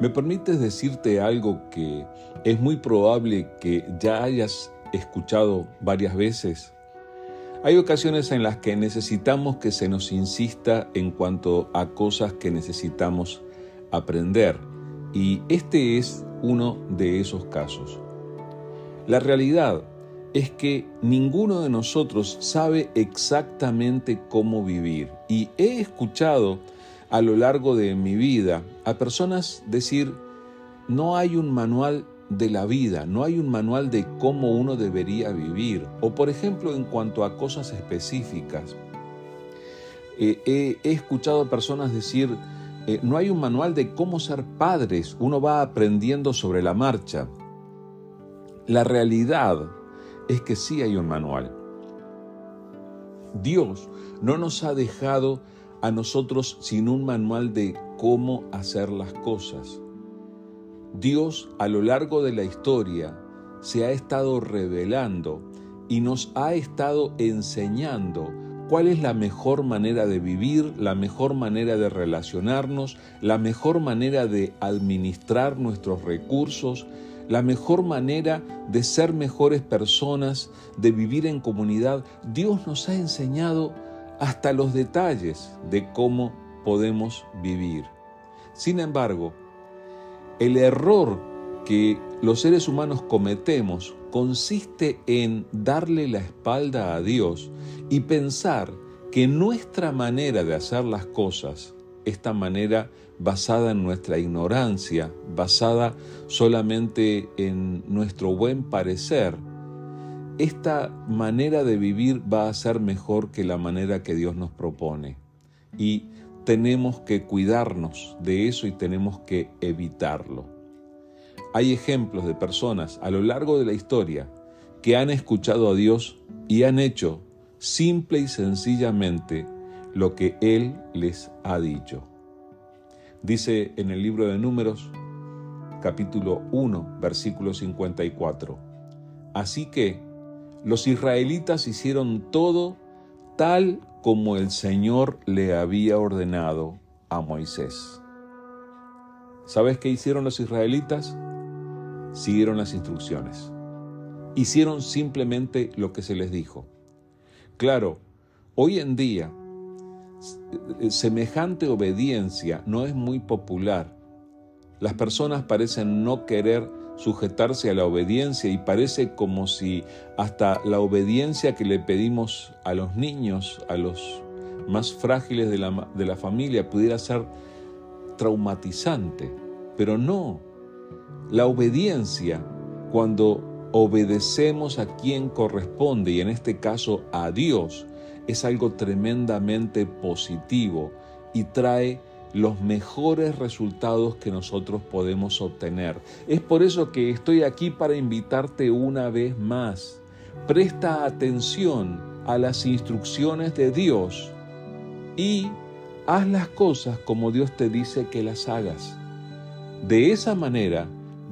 ¿Me permites decirte algo que es muy probable que ya hayas escuchado varias veces? Hay ocasiones en las que necesitamos que se nos insista en cuanto a cosas que necesitamos aprender y este es uno de esos casos. La realidad es que ninguno de nosotros sabe exactamente cómo vivir y he escuchado a lo largo de mi vida a personas decir, no hay un manual de la vida, no hay un manual de cómo uno debería vivir, o por ejemplo en cuanto a cosas específicas. Eh, he, escuchado a personas decir, eh, no hay un manual de cómo ser padres, uno va aprendiendo sobre la marcha. La realidad es que sí hay un manual. Dios no nos ha dejado a nosotros sin un manual de cómo hacer las cosas. Dios a lo largo de la historia se ha estado revelando y nos ha estado enseñando cuál es la mejor manera de vivir, la mejor manera de relacionarnos, la mejor manera de administrar nuestros recursos, la mejor manera de ser mejores personas, de vivir en comunidad. Dios nos ha enseñado hasta los detalles de cómo podemos vivir. Sin embargo, el error que los seres humanos cometemos consiste en darle la espalda a Dios y pensar que nuestra manera de hacer las cosas, esta manera basada en nuestra ignorancia, basada solamente en nuestro buen parecer, esta manera de vivir va a ser mejor que la manera que Dios nos propone. Y tenemos que cuidarnos de eso y tenemos que evitarlo. Hay ejemplos de personas a lo largo de la historia que han escuchado a Dios y han hecho simple y sencillamente lo que Él les ha dicho. Dice en el libro de Números, capítulo 1, versículo 54. Así que los israelitas hicieron todo tal como el Señor le había ordenado a Moisés. ¿Sabes qué hicieron los israelitas? Siguieron las instrucciones. Hicieron simplemente lo que se les dijo. Claro, hoy en día semejante obediencia no es muy popular. Las personas parecen no querer sujetarse a la obediencia y parece como si hasta la obediencia que le pedimos a los niños, a los más frágiles de la, de la familia, pudiera ser traumatizante. Pero no, la obediencia, cuando obedecemos a quien corresponde, y en este caso a Dios, es algo tremendamente positivo y trae los mejores resultados que nosotros podemos obtener. Es por eso que estoy aquí para invitarte una vez más. Presta atención a las instrucciones de Dios y haz las cosas como Dios te dice que las hagas. De esa manera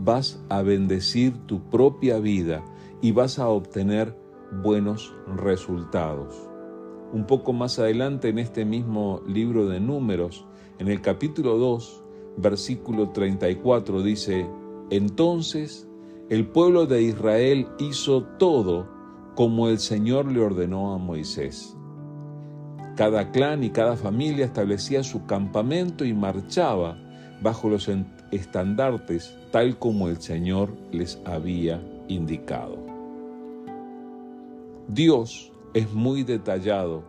vas a bendecir tu propia vida y vas a obtener buenos resultados. Un poco más adelante en este mismo libro de números, en el capítulo 2, versículo 34 dice, entonces el pueblo de Israel hizo todo como el Señor le ordenó a Moisés. Cada clan y cada familia establecía su campamento y marchaba bajo los estandartes tal como el Señor les había indicado. Dios es muy detallado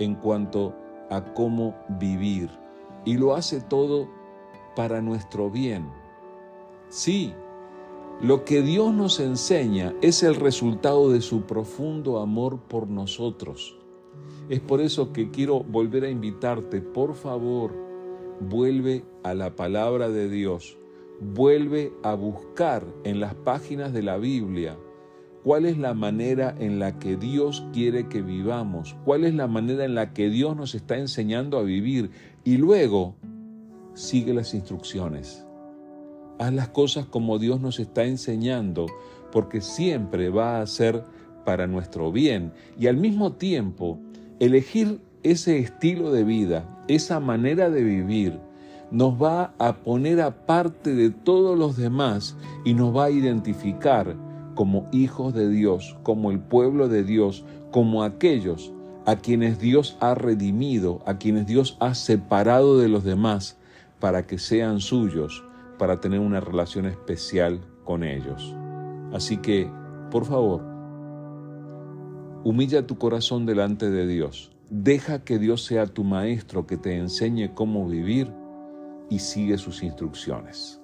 en cuanto a cómo vivir y lo hace todo para nuestro bien. Sí, lo que Dios nos enseña es el resultado de su profundo amor por nosotros. Es por eso que quiero volver a invitarte, por favor, vuelve a la palabra de Dios, vuelve a buscar en las páginas de la Biblia cuál es la manera en la que Dios quiere que vivamos, cuál es la manera en la que Dios nos está enseñando a vivir y luego sigue las instrucciones. Haz las cosas como Dios nos está enseñando, porque siempre va a ser para nuestro bien. Y al mismo tiempo elegir ese estilo de vida, esa manera de vivir, nos va a poner aparte de todos los demás y nos va a identificar como hijos de Dios, como el pueblo de Dios, como aquellos a quienes Dios ha redimido, a quienes Dios ha separado de los demás para que sean suyos, para tener una relación especial con ellos. Así que, por favor, humilla tu corazón delante de Dios. Deja que Dios sea tu maestro que te enseñe cómo vivir y sigue sus instrucciones.